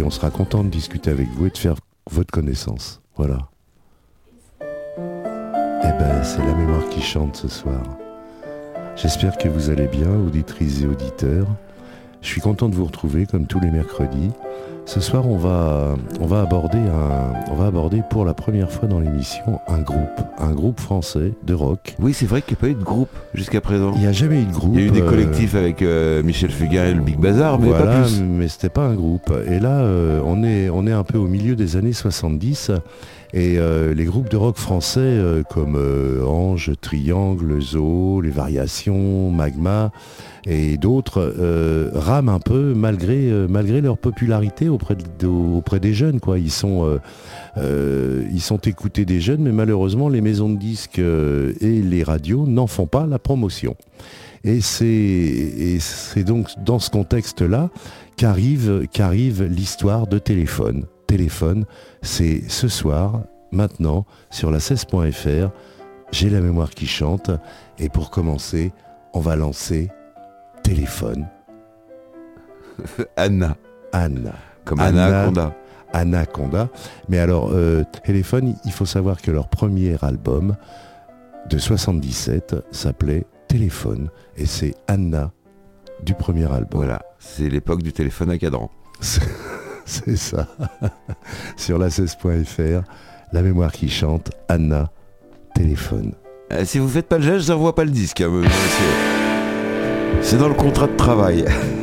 puis on sera content de discuter avec vous et de faire votre connaissance. Voilà. Eh ben, c'est la mémoire qui chante ce soir. J'espère que vous allez bien, auditrices et auditeurs. Je suis content de vous retrouver comme tous les mercredis. Ce soir, on va, on va, aborder, un, on va aborder pour la première fois dans l'émission un groupe, un groupe français de rock. Oui, c'est vrai qu'il n'y a pas eu de groupe jusqu'à présent. Il n'y a jamais eu de groupe. Il y a eu des euh, collectifs avec euh, Michel Fugain et le Big Bazar, mais voilà, pas plus. mais c'était pas un groupe. Et là, euh, on, est, on est un peu au milieu des années 70. Et euh, les groupes de rock français euh, comme euh, Ange, Triangle, Zoo, Les Variations, Magma et d'autres rament un peu malgré, malgré leur popularité auprès, auprès des jeunes. Quoi. Ils, sont, ils sont écoutés des jeunes, mais malheureusement les maisons de disques et les radios n'en font pas la promotion. Et c'est donc dans ce contexte-là qu'arrive qu'arrive l'histoire de Téléphone. Téléphone, c'est ce soir, maintenant, sur la 16.fr. J'ai la mémoire qui chante. Et pour commencer, on va lancer Téléphone. Anna, Anne. comme Anna. Anaconda. Anaconda. Mais alors, euh, Téléphone, il faut savoir que leur premier album de 77 s'appelait Téléphone. Et c'est Anna du premier album. Voilà, c'est l'époque du téléphone à cadran. C'est ça. Sur la 16.fr, la mémoire qui chante, Anna, téléphone. Euh, si vous faites pas le geste, je n'envoie pas le disque. hein, monsieur. C'est dans le contrat de travail.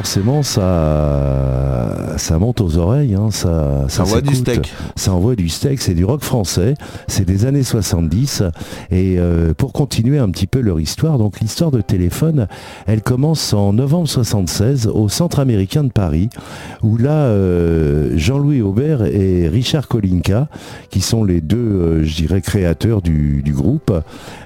forcément, ça, ça monte aux oreilles. Hein, ça, ça envoie du steak. Ça envoie du steak. C'est du rock français. C'est des années 70. Et euh, pour continuer un petit peu leur histoire, donc l'histoire de téléphone, elle commence en novembre 76 au Centre américain de Paris, où là, euh, Jean-Louis Aubert et Richard Kolinka, qui sont les deux, euh, je dirais, créateurs du, groupe,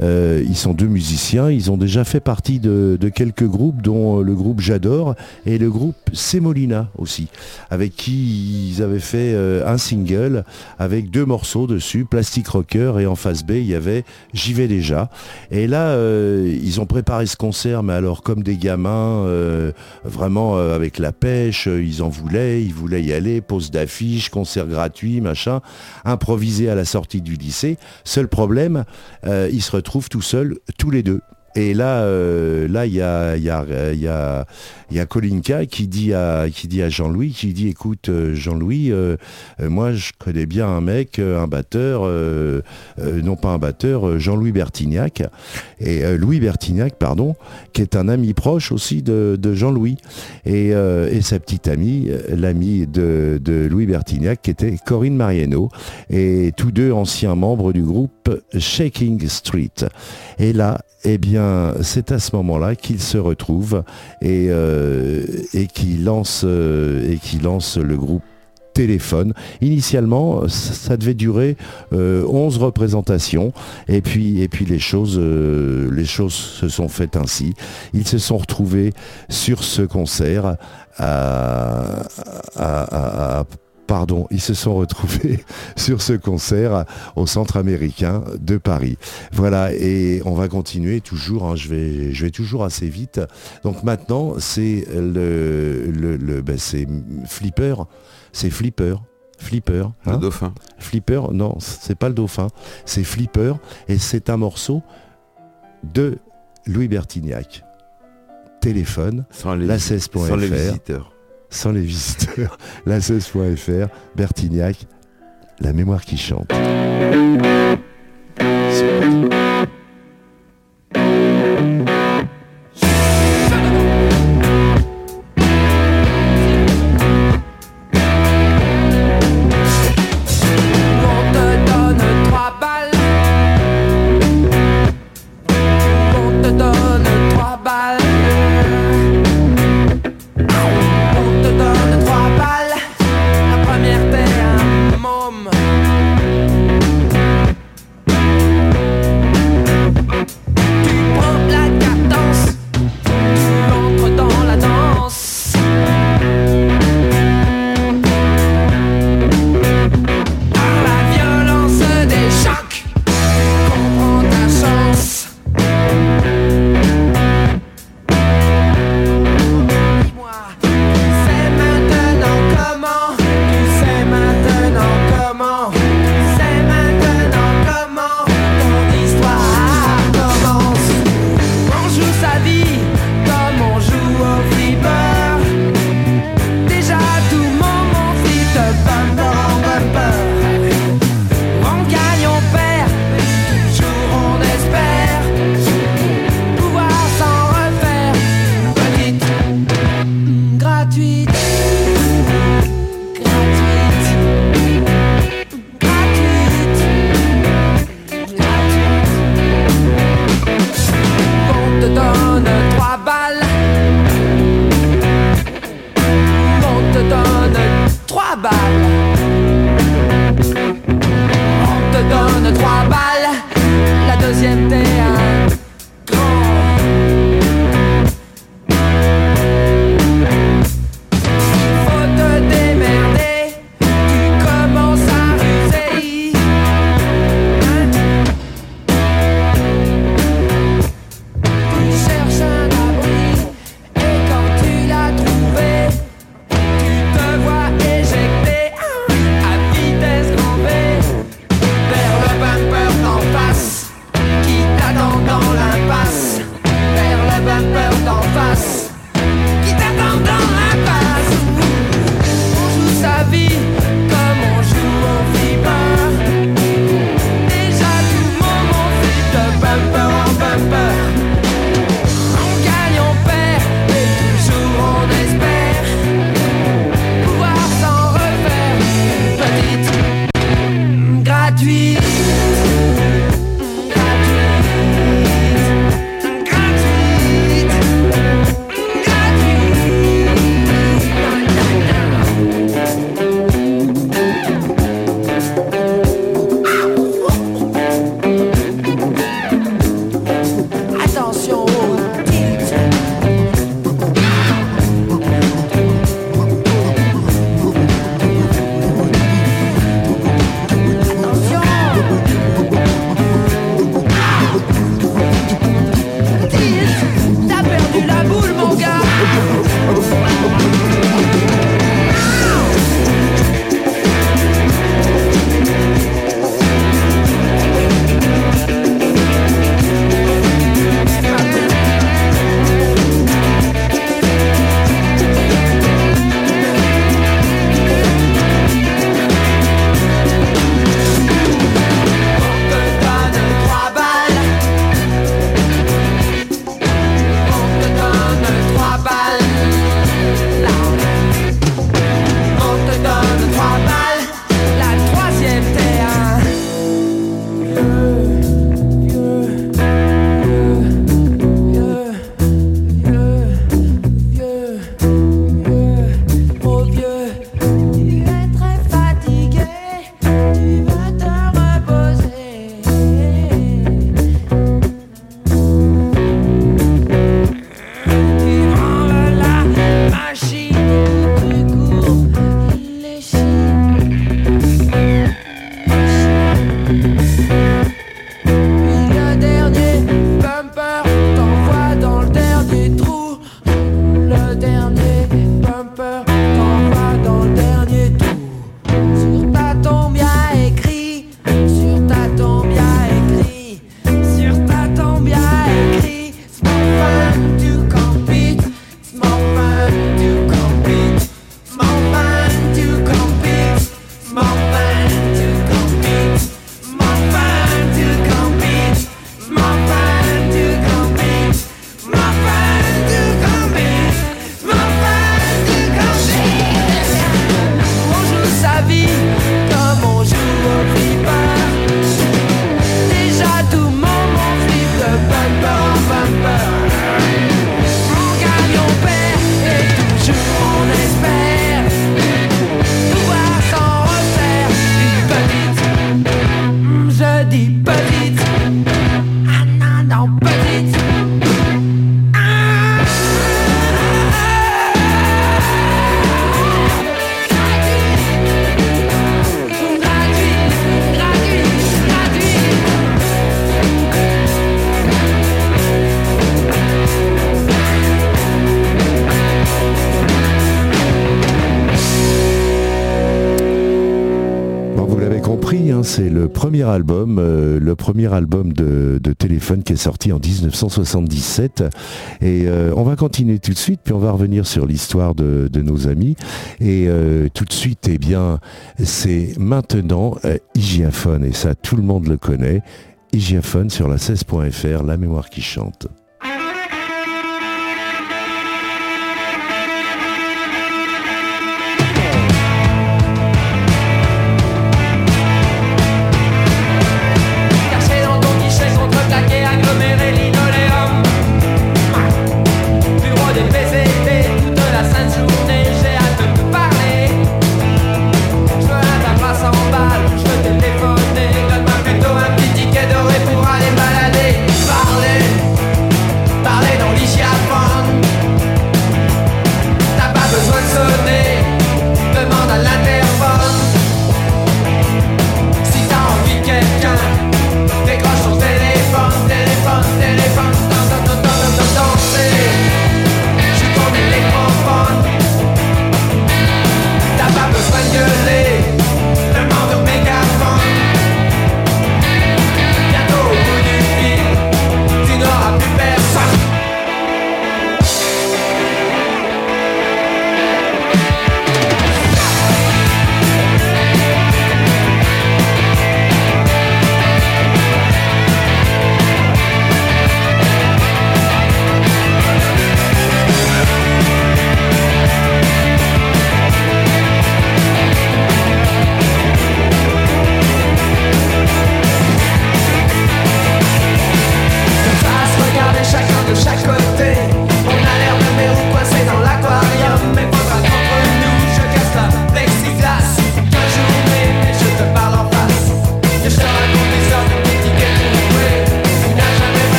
ils sont deux musiciens. Ils ont déjà fait partie de, de quelques groupes, dont le groupe J'adore et le groupe Semolina aussi, avec qui ils avaient fait euh, un single avec deux morceaux dessus, Plastic Rocker et en face B il y avait J'y vais déjà. Et là euh, ils ont préparé ce concert, mais alors comme des gamins, euh, vraiment avec la pêche, ils en voulaient, ils voulaient y aller, pose d'affiches, concert gratuit, machin, improvisé à la sortie du lycée. Seul problème, ils se retrouvent tout seuls, tous les deux. Et là, euh, là, il y a, y, a, y, a, Kolinka qui dit à, qui dit à Jean-Louis, qui dit, écoute, euh, Jean-Louis, euh, moi, je connais bien un mec, un batteur, non pas un batteur, Jean-Louis Bertignac, et Louis Bertignac, pardon, qui est un ami proche aussi de, Jean-Louis, et, sa petite amie, l'amie de, de, Louis Bertignac, qui était Corinne Mariano, et tous deux anciens membres du groupe Shaking Street. Et là, eh bien, c'est à ce moment-là qu'il se retrouve et, euh, et qu'il lance, euh, et qui lance le groupe téléphone. Initialement, ça devait durer 11 euh, représentations et puis, et puis les, choses, les choses se sont faites ainsi. Ils se sont retrouvés sur ce concert à pardon, ils se sont retrouvés sur ce concert au Centre américain de Paris. Voilà, et on va continuer toujours, hein, je, vais, je vais toujours assez vite. Donc maintenant, c'est le, le, ben, c'est Flipper, c'est Flipper. Flipper. le hein. dauphin. Flipper, non, c'est pas le dauphin, c'est Flipper, et c'est un morceau de Louis Bertignac. Téléphone, la 16.fr sans les visiteurs, la Bertignac, la mémoire qui chante. Album de, téléphone qui est sorti en 1977. Et euh, on va continuer tout de suite, puis on va revenir sur l'histoire de, nos amis. Et euh, tout de suite, eh bien, c'est maintenant Hygiaphone, et ça tout le monde le connaît. Hygiaphone sur la 16.fr, la mémoire qui chante.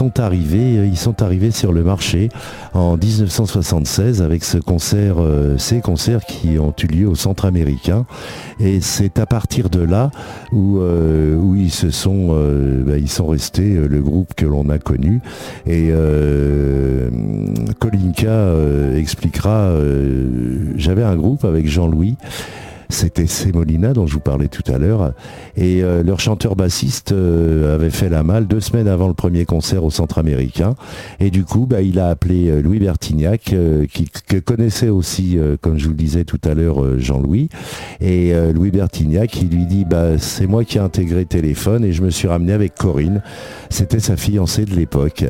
Sont arrivés, ils sont arrivés sur le marché en 1976 avec ce concert, euh, ces concerts qui ont eu lieu au centre américain. Et c'est à partir de là où, euh, où ils se sont, euh, bah, ils sont restés le groupe que l'on a connu. Et Kolinka expliquera, j'avais un groupe avec Jean-Louis c'était Semolina dont je vous parlais tout à l'heure. Et euh, leur chanteur bassiste euh, avait fait la malle deux semaines avant le premier concert au centre américain. Et du coup, bah, il a appelé euh, Louis Bertignac, qui que connaissait aussi, comme je vous le disais tout à l'heure, Jean-Louis. Et Louis Bertignac, il lui dit, bah, c'est moi qui ai intégré téléphone et je me suis ramené avec Corinne. C'était sa fiancée de l'époque.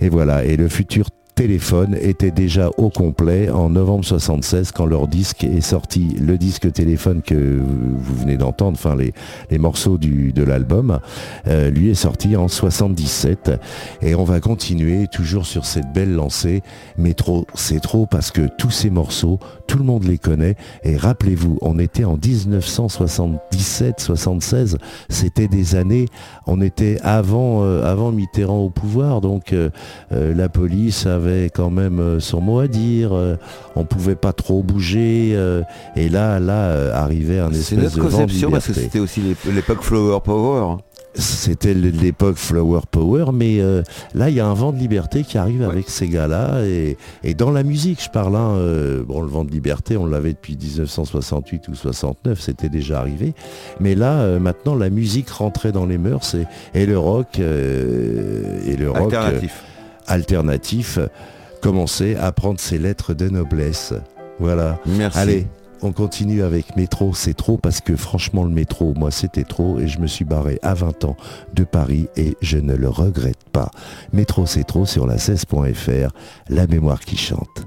Et voilà. Et le futur téléphone était déjà au complet en novembre 76 quand leur disque est sorti. Le disque téléphone que vous venez d'entendre, enfin les, les morceaux du, de l'album, euh, lui est sorti en 77. Et on va continuer toujours sur cette belle lancée. Mais trop, c'est trop parce que tous ces morceaux, tout le monde les connaît. Et rappelez-vous, on était en 1977, 76. C'était des années, on était avant, euh, avant Mitterrand au pouvoir. Donc euh, la police avait quand même euh, son mot à dire. Euh, on pouvait pas trop bouger. Euh, et là, là, arrivait un espèce de conception parce que c'était aussi l'époque Flower Power. c'était l'époque Flower Power, mais euh, là, il y a un vent de liberté qui arrive avec ces gars-là. Et, dans la musique, je parle, hein, euh, bon, le vent de liberté, on l'avait depuis 1968 ou 69, c'était déjà arrivé. Mais là, euh, maintenant, la musique rentrait dans les mœurs et, le rock, et le rock alternatif, alternatif commençait à prendre ses lettres de noblesse. Voilà. Merci. Allez, on continue avec métro, c'est trop parce que franchement le métro, moi c'était trop et je me suis barré à 20 ans de Paris et je ne le regrette pas. Métro c'est trop sur la 16.fr, la mémoire qui chante.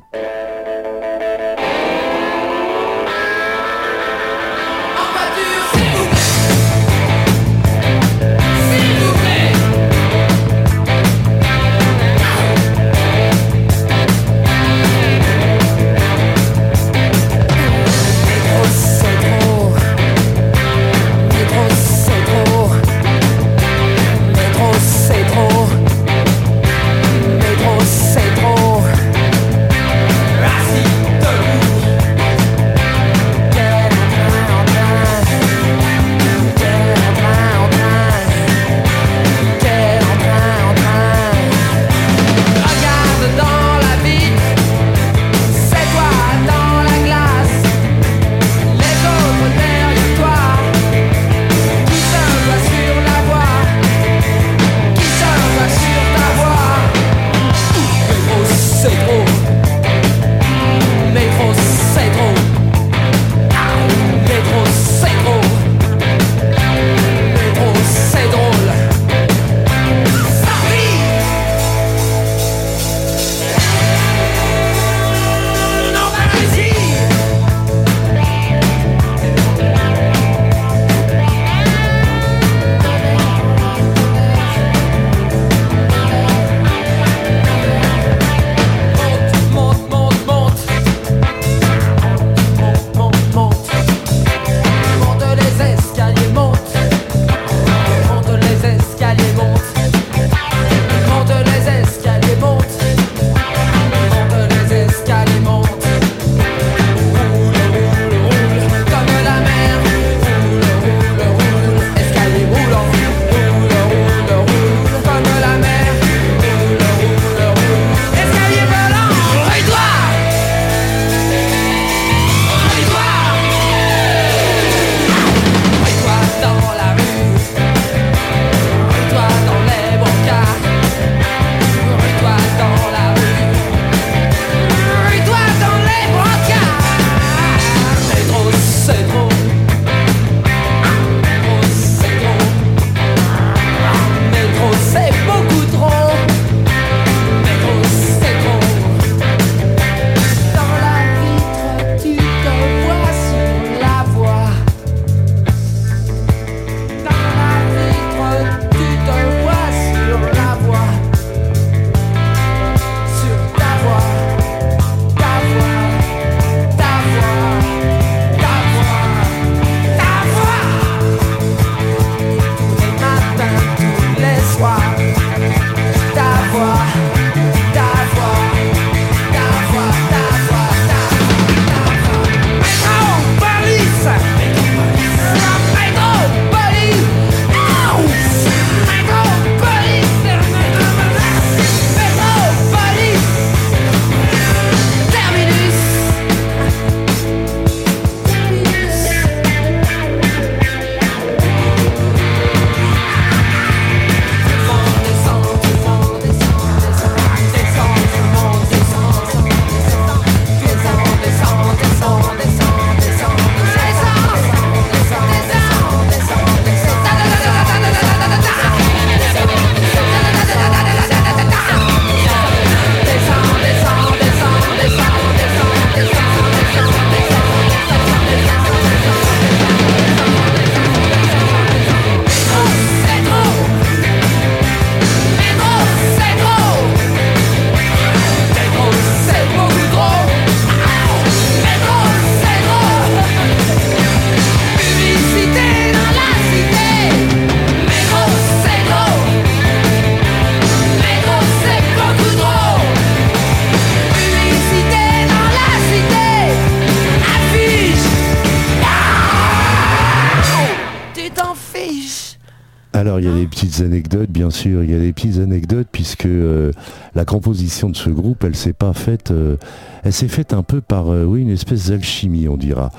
Alors il y a des petites anecdotes, bien sûr, il y a des petites anecdotes puisque euh, la composition de ce groupe, elle s'est pas faite, euh, elle s'est faite un peu par, euh, oui, une espèce d'alchimie, on dira.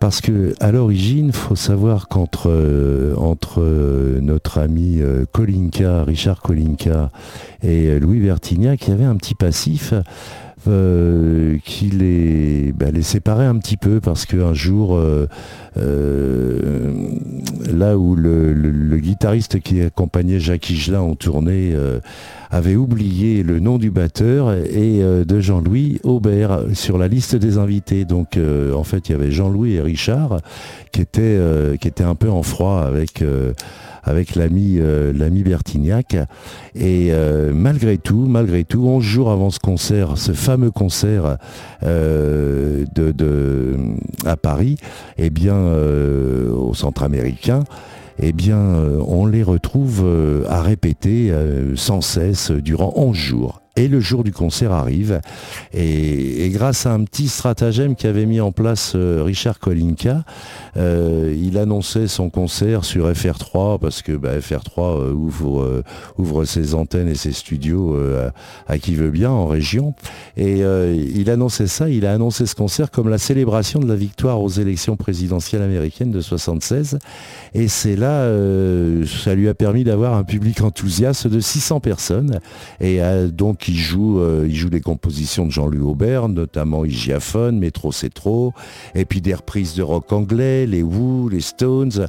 Parce que à l'origine, faut savoir qu'entre entre notre ami Kolinka, Richard Kolinka et Louis Vertignac, il y avait un petit passif euh, qui les, bah, les séparait un petit peu parce qu'un jour, euh, euh, là où le, guitariste qui accompagnait Jacques Higelin en tournée avait oublié le nom du batteur et de Jean-Louis Aubert sur la liste des invités. Donc en fait, il y avait Jean-Louis et Richard qui étaient, qui étaient un peu en froid avec avec l'ami euh, l'ami Bertignac. Et euh, malgré tout, malgré tout, 11 jours avant ce concert, ce fameux concert euh, de, à Paris, eh bien, au centre américain, eh bien, on les retrouve à répéter sans cesse durant 11 jours. Et le jour du concert arrive. Et, grâce à un petit stratagème qu'avait mis en place euh, Richard Kolinka, euh, il annonçait son concert sur FR3 parce que bah, FR3 euh, ouvre, ouvre ses antennes et ses studios à, qui veut bien en région. Et il annonçait ça, il a annoncé ce concert comme la célébration de la victoire aux élections présidentielles américaines de 76. Et c'est là, ça lui a permis d'avoir un public enthousiaste de 600 personnes. Et donc il joue, euh, il joue des compositions de Jean-Louis Aubert, notamment Hygiaphone, Métro c'est trop, et puis des reprises de rock anglais, les Who, les Stones.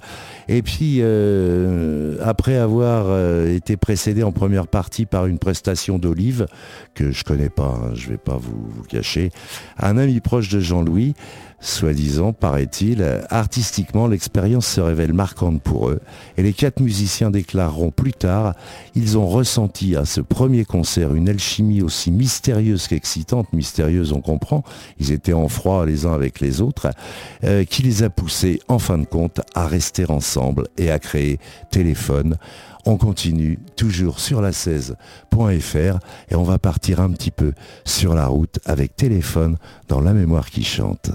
Et puis, euh, après avoir euh, été précédé en première partie par une prestation d'Olive, que je connais pas, hein, je vais pas vous cacher, un ami proche de Jean-Louis, soi-disant, paraît-il. Artistiquement, l'expérience se révèle marquante pour eux et les quatre musiciens déclareront plus tard, ils ont ressenti à ce premier concert une alchimie aussi mystérieuse qu'excitante, mystérieuse on comprend, ils étaient en froid les uns avec les autres, euh, qui les a poussés en fin de compte à rester ensemble et à créer Téléphone. On continue toujours sur la 16.fr et on va partir un petit peu sur la route avec Téléphone dans la mémoire qui chante.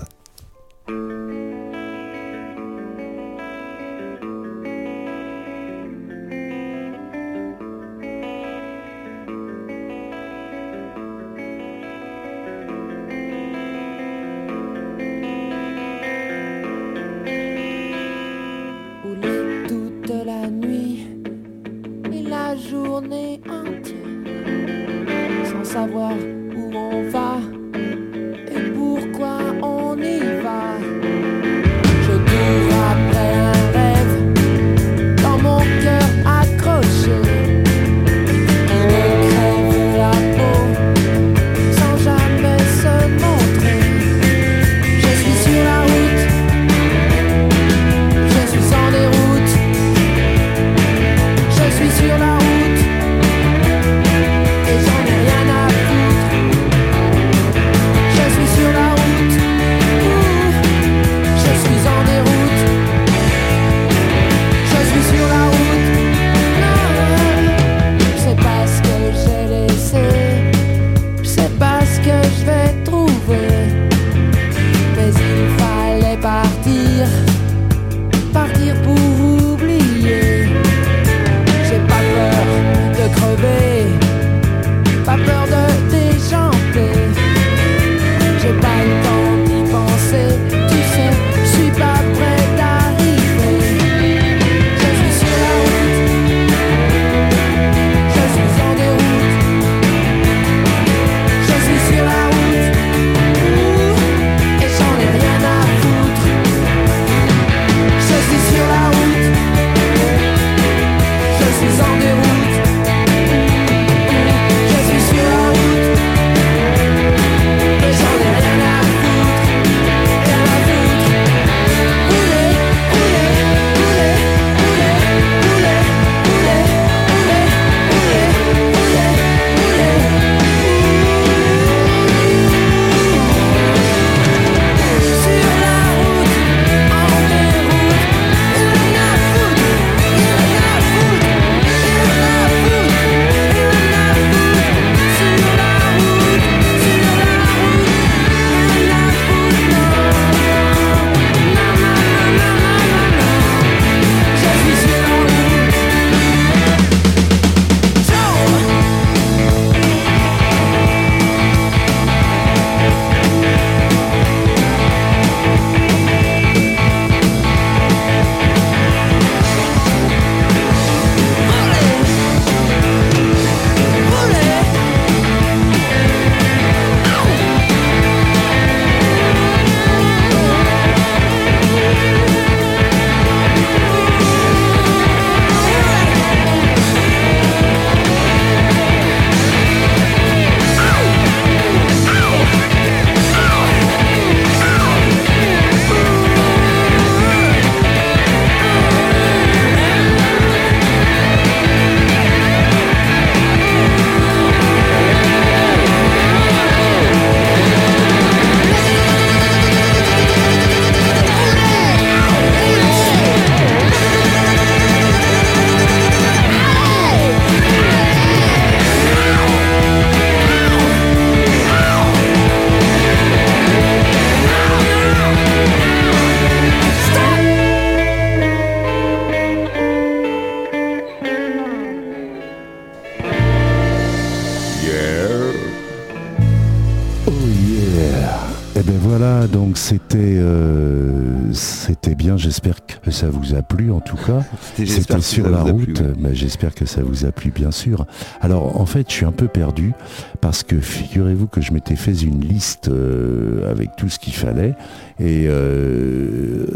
Ça vous a plu en tout cas. C'était sur la route. mais j'espère que ça vous a plu bien sûr. Alors en fait, je suis un peu perdu parce que figurez-vous que je m'étais fait une liste euh, avec tout ce qu'il fallait et euh,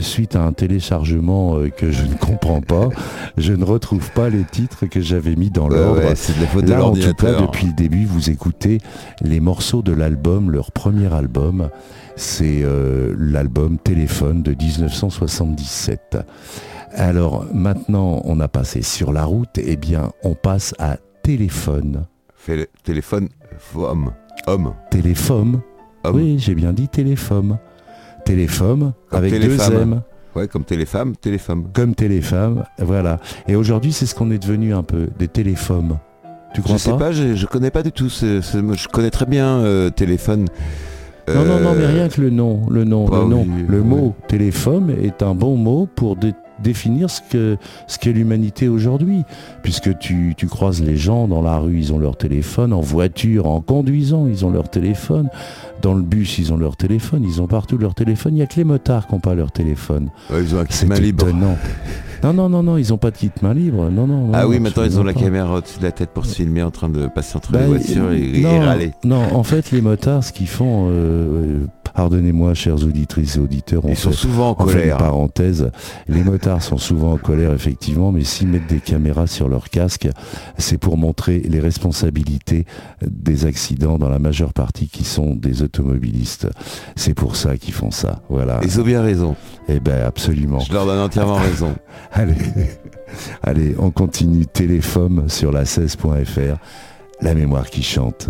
suite à un téléchargement que je ne comprends pas, je ne retrouve pas les titres que j'avais mis dans l'ordre. c'est de la faute Là, en tout cas, depuis le début, vous écoutez les morceaux de l'album, leur premier album. C'est euh, l'album Téléphone de 1977. Alors maintenant, on a passé sur la route, et eh bien, on passe à téléphone. téléphone, homme. Homme. Téléphone. Oui, j'ai bien dit téléphone. Téléphone avec deux M. Ouais, comme téléfemme, téléfemme. Comme téléfemme, voilà. Et aujourd'hui, c'est ce qu'on est devenu un peu, des téléphones. Tu crois je sais pas, je, je connais pas du tout. je connais très bien euh, téléphone. Non, non, non, mais euh, rien que le nom, le nom, le nom. le mot téléphone est un bon mot pour définir ce que ce qu'est l'humanité aujourd'hui, puisque tu, tu croises les gens dans la rue, ils ont leur téléphone, en voiture, en conduisant, ils ont leur téléphone, dans le bus, ils ont leur téléphone, ils ont partout leur téléphone. Il n'y a que les motards qui n'ont pas leur téléphone. ils ont un kit main libre. Non, non, non, non, ils n'ont pas de kit main libre. Non, non. Ah oui, maintenant ils ont la caméra au-dessus de la tête pour se filmer en train de passer entre les bah, voitures et, râler. Non, en fait, les motards, ce qu'ils font, euh, pardonnez-moi, chers auditrices et auditeurs, ils sont souvent en colère. parenthèse, les motards sont souvent en colère, effectivement, mais s'ils mettent des caméras sur leur casque, c'est pour montrer les responsabilités des accidents dans la majeure partie qui sont des automobilistes. C'est pour ça qu'ils font ça. Voilà. Ils ont bien raison. Eh ben absolument. Je leur donne entièrement raison. allez, allez, on continue. Téléphone sur la 16.fr. La mémoire qui chante.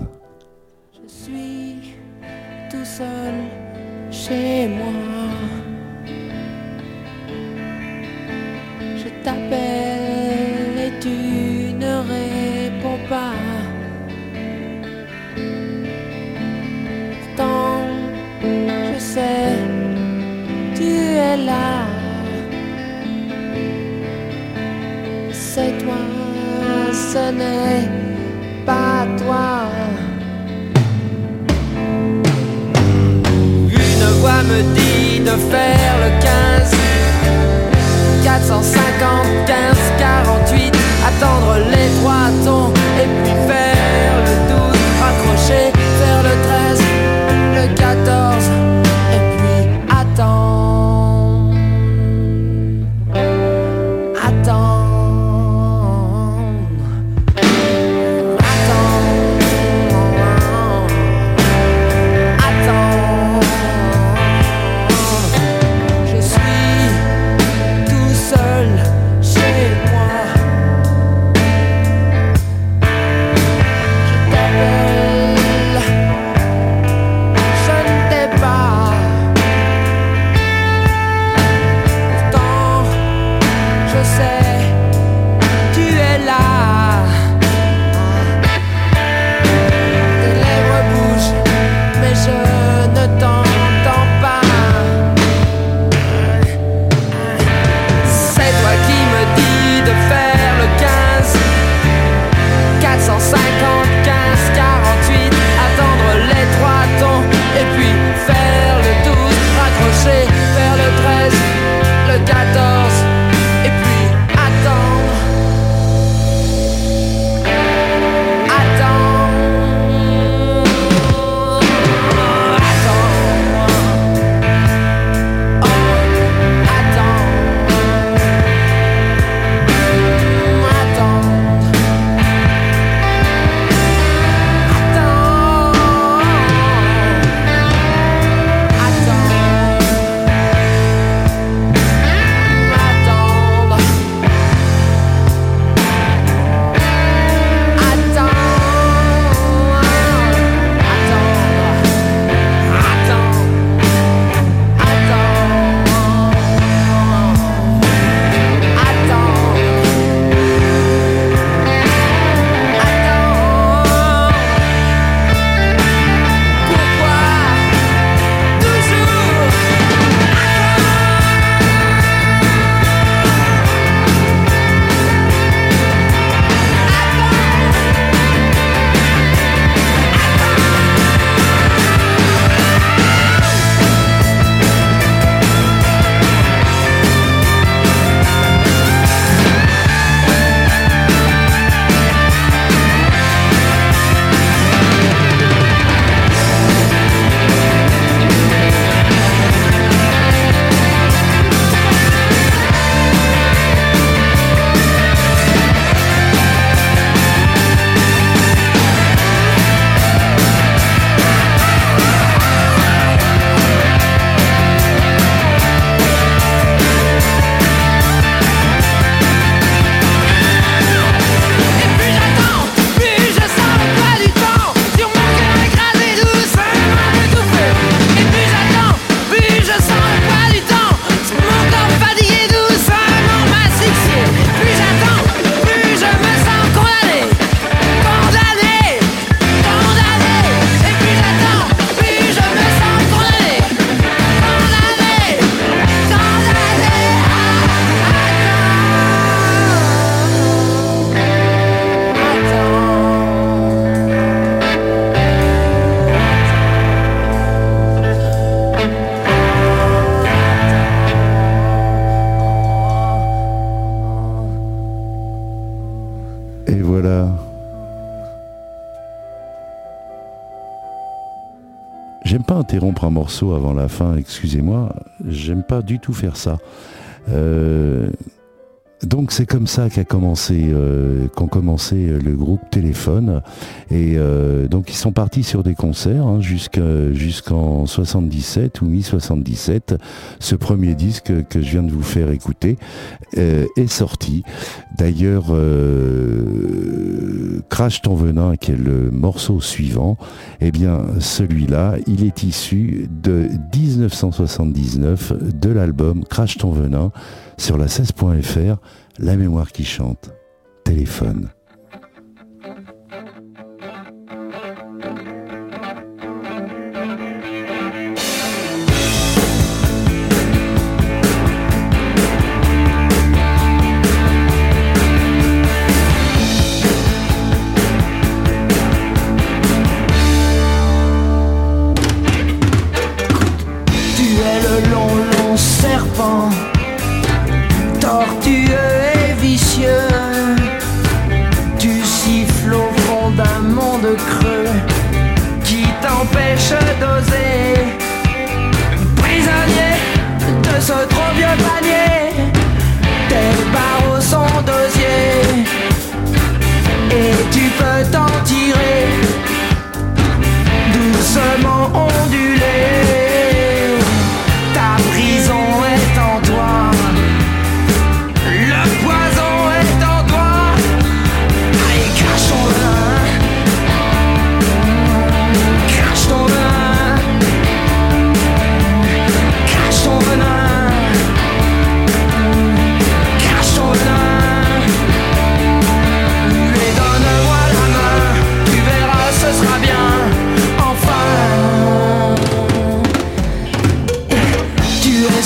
Ce n'est pas toi. Une voix me dit de faire le 15, 450, 15, 48, attendre les trois tons avant la fin, excusez-moi, j'aime pas du tout faire ça. Euh, donc c'est comme ça qu'a commencé, euh, qu'ont commencé euh, le groupe Téléphone. Et euh, donc ils sont partis sur des concerts hein, jusqu'en 77 ou mi-77. Ce premier disque que je viens de vous faire écouter est sorti. D'ailleurs, Crash ton venin, qui est le morceau suivant, eh bien celui-là, il est issu de 1979 de l'album Crash ton venin sur la 16.fr, la mémoire qui chante, téléphone.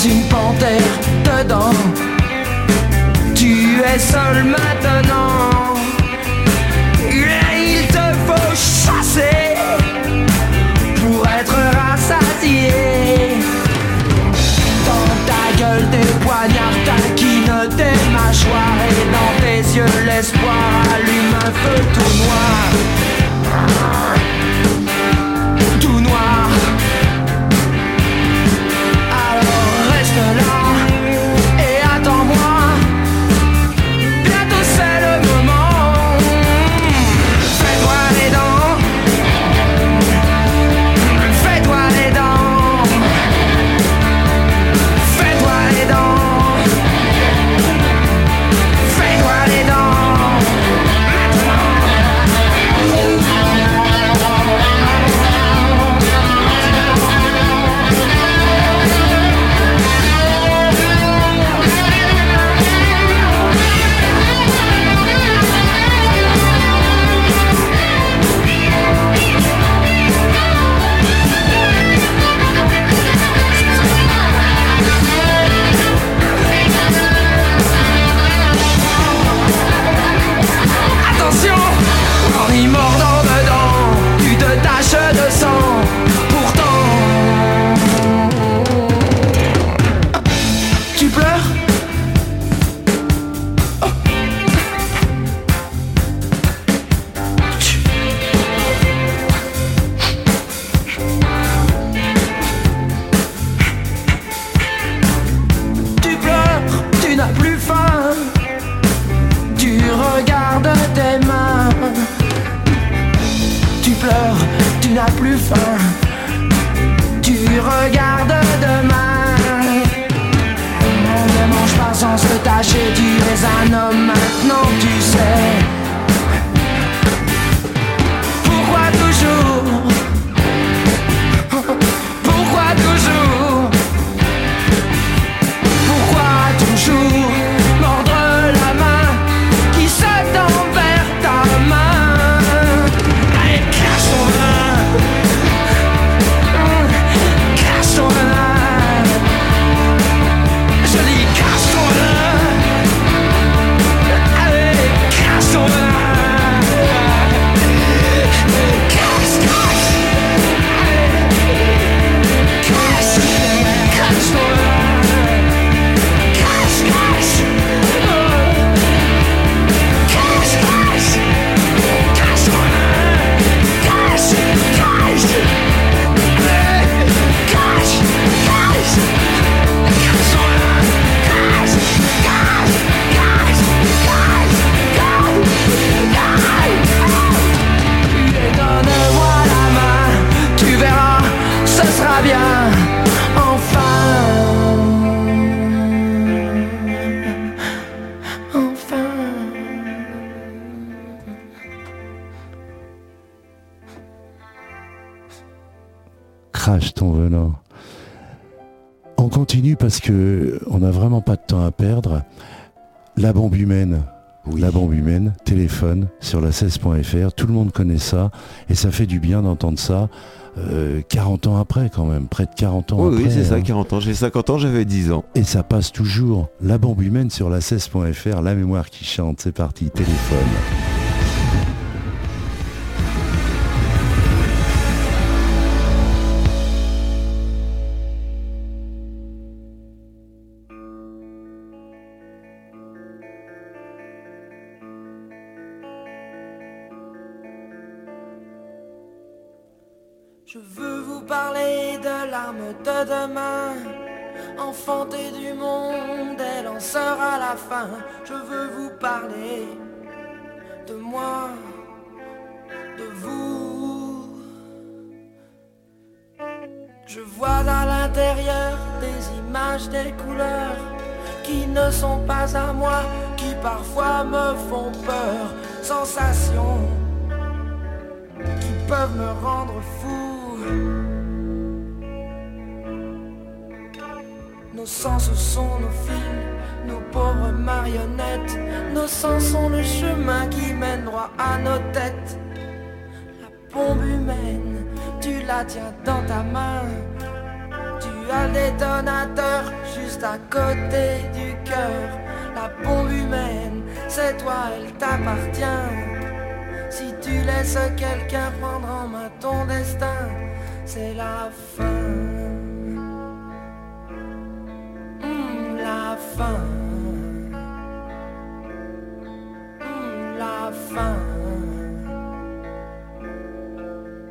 une panthère dedans. Tu es seul maintenant. Et Il te faut chasser pour être rassasié. Dans ta gueule, des poignards taquinent tes mâchoires et dans tes yeux, l'espoir allume un feu tout noir. lâcher, tu es un homme maintenant, tu sais. Parce que on n'a vraiment pas de temps à perdre. La bombe humaine. La bombe humaine, téléphone sur la 16.fr, tout le monde connaît ça et ça fait du bien d'entendre ça 40 euh, ans après quand même, près de 40 ans après. Oui, c'est ça, 40 hein. ans. J'ai 50 ans, j'avais 10 ans. Et ça passe toujours. La bombe humaine sur la 16.fr, la mémoire qui chante, c'est parti, téléphone. De demain, enfanté du monde, elle en sera la fin. Je veux vous parler de moi, de vous. Je vois à l'intérieur des images, des couleurs qui ne sont pas à moi, qui parfois me font peur, sensations qui peuvent me rendre fou. Nos sens sont nos fils, nos pauvres marionnettes. Nos sens sont le chemin qui mène droit à nos têtes. La bombe humaine, tu la tiens dans ta main. Tu as le détonateur juste à côté du cœur. La bombe humaine, c'est toi, elle t'appartient. Si tu laisses quelqu'un prendre en main ton destin, c'est la fin. La fin. Hmm, la fin.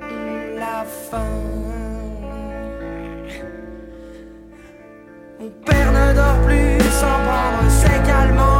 Hmm, la fin. Mon père ne dort plus sans prendre ses calmants.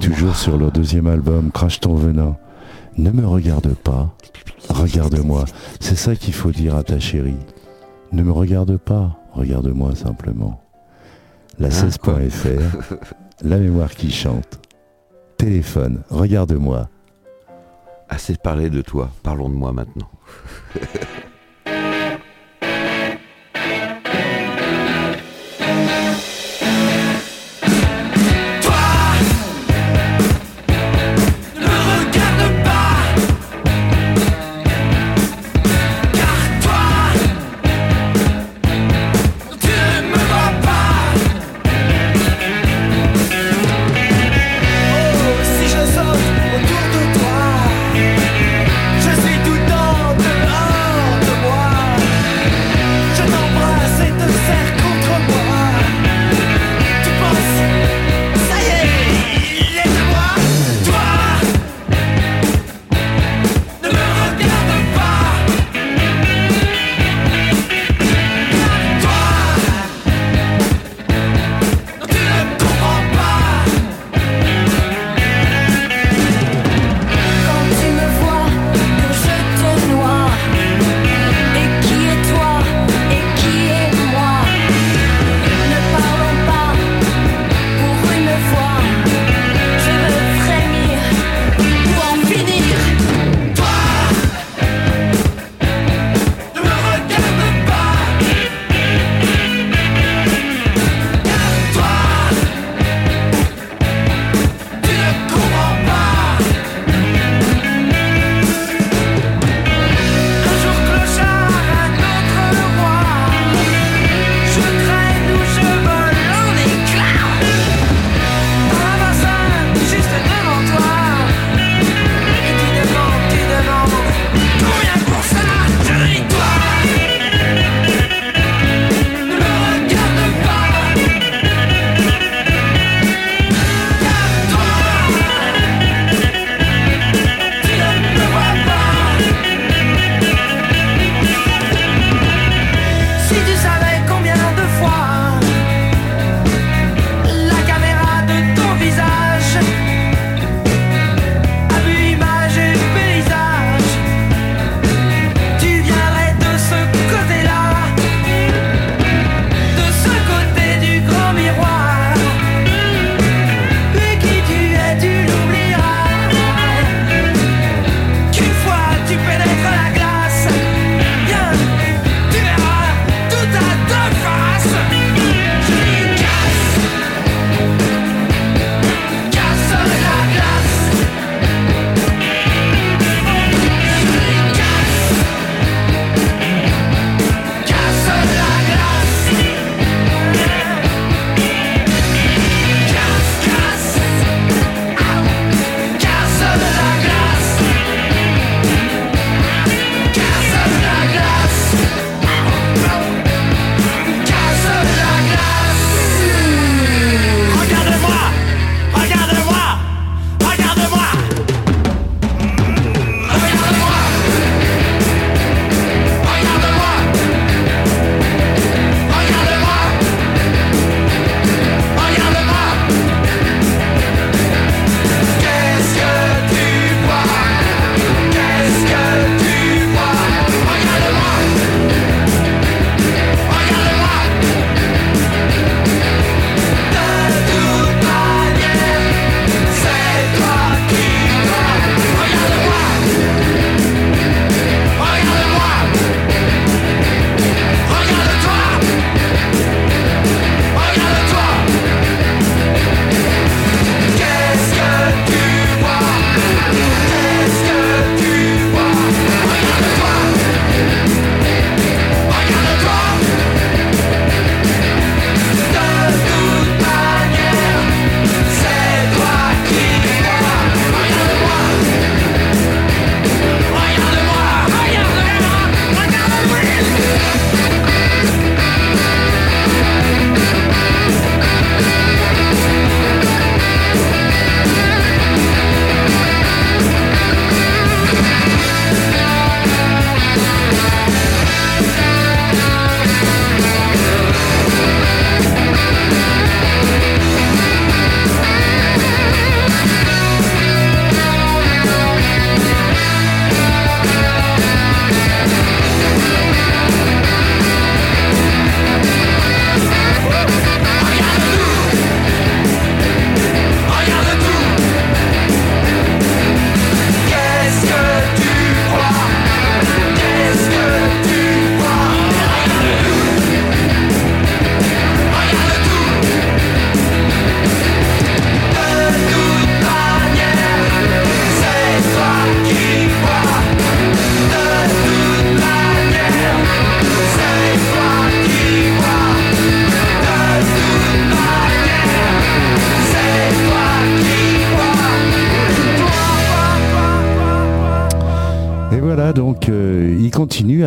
Toujours sur leur deuxième album, Crash ton venin. Ne me regarde pas, regarde-moi. C'est ça qu'il faut dire à ta chérie. Ne me regarde pas, regarde-moi simplement. la 16.fr, la mémoire qui chante. Téléphone, regarde-moi. Assez parlé de toi, parlons de moi maintenant.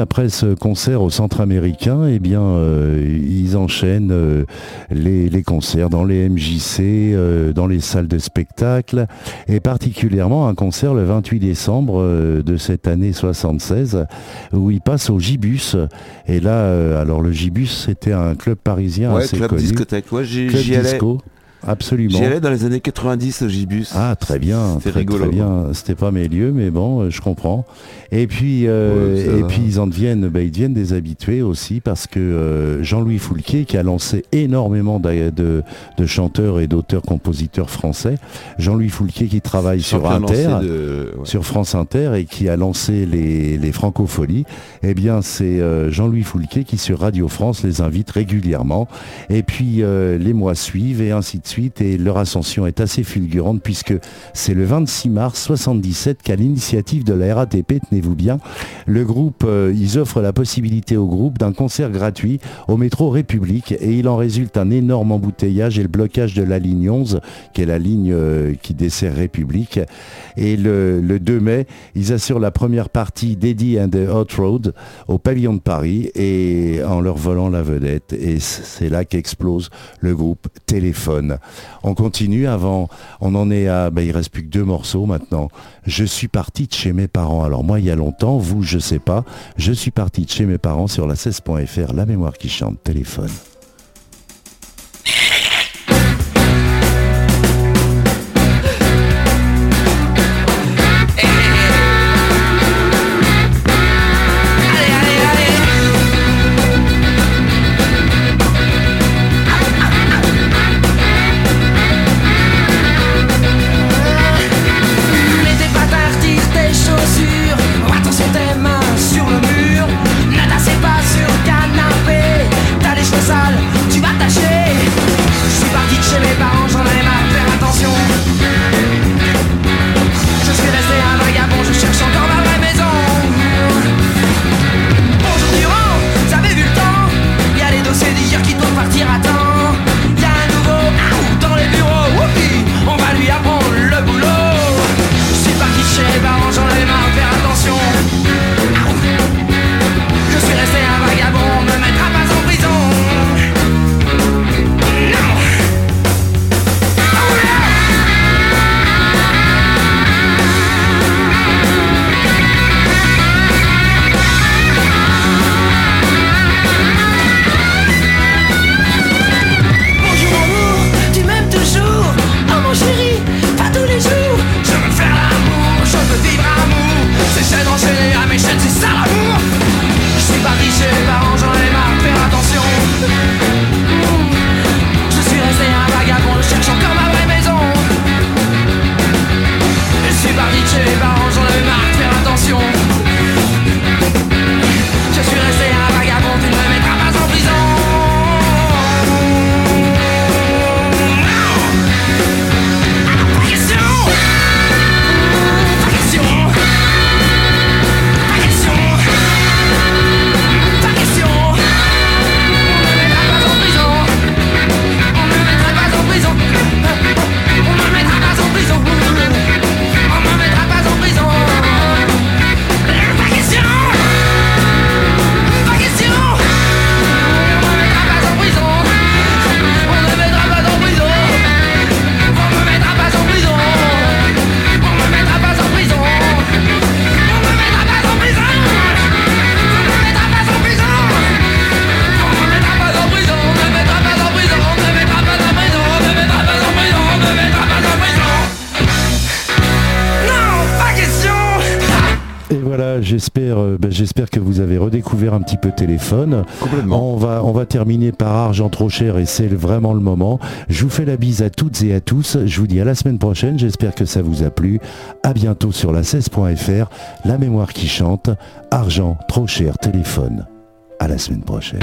après ce concert au centre américain, eh bien euh, ils enchaînent euh, les, les, concerts dans les MJC, dans les salles de spectacle, et particulièrement un concert le 28 décembre de cette année 76, où ils passent au Gibus. Et là, alors le Gibus, c'était un club parisien ouais, assez club connu. discothèque, ouais, Absolument. J'y allais dans les années 90 au Gibus. Ah très bien, très, rigolo. Très bien. C'était pas mes lieux, mais bon, euh, je comprends. Et puis, euh, et puis ils en deviennent, bah, ils deviennent des habitués aussi parce que euh, Jean-Louis Foulquier, qui a lancé énormément de, de, chanteurs et d'auteurs-compositeurs français, Jean-Louis Foulquier qui travaille sur Inter, sur France Inter et qui a lancé les, les Francopholies, eh bien c'est Jean-Louis Foulquier qui sur Radio France les invite régulièrement. Et puis les mois suivent et ainsi de et leur ascension est assez fulgurante puisque c'est le 26 mars 77 qu'à l'initiative de la RATP, tenez-vous bien, le groupe, euh, ils offrent la possibilité au groupe d'un concert gratuit au métro République et il en résulte un énorme embouteillage et le blocage de la ligne 11 qui est la ligne euh, qui dessert République et le, 2 mai, ils assurent la première partie d'Eddie and the Hot Road au pavillon de Paris et en leur volant la vedette. Et c'est là qu'explose le groupe Téléphone. On continue avant, on en est à, ben, il reste plus que deux morceaux maintenant. Je suis parti de chez mes parents. Alors moi, il y a longtemps, vous, je sais pas. Je suis parti de chez mes parents sur la 16.fr, la mémoire qui chante, téléphone. Redécouvert un petit peu téléphone. On va, on va terminer par Argent trop cher et c'est vraiment le moment. Je vous fais la bise à toutes et à tous. Je vous dis à la semaine prochaine. J'espère que ça vous a plu. À bientôt sur la 16.fr. La mémoire qui chante. Argent trop cher téléphone. À la semaine prochaine.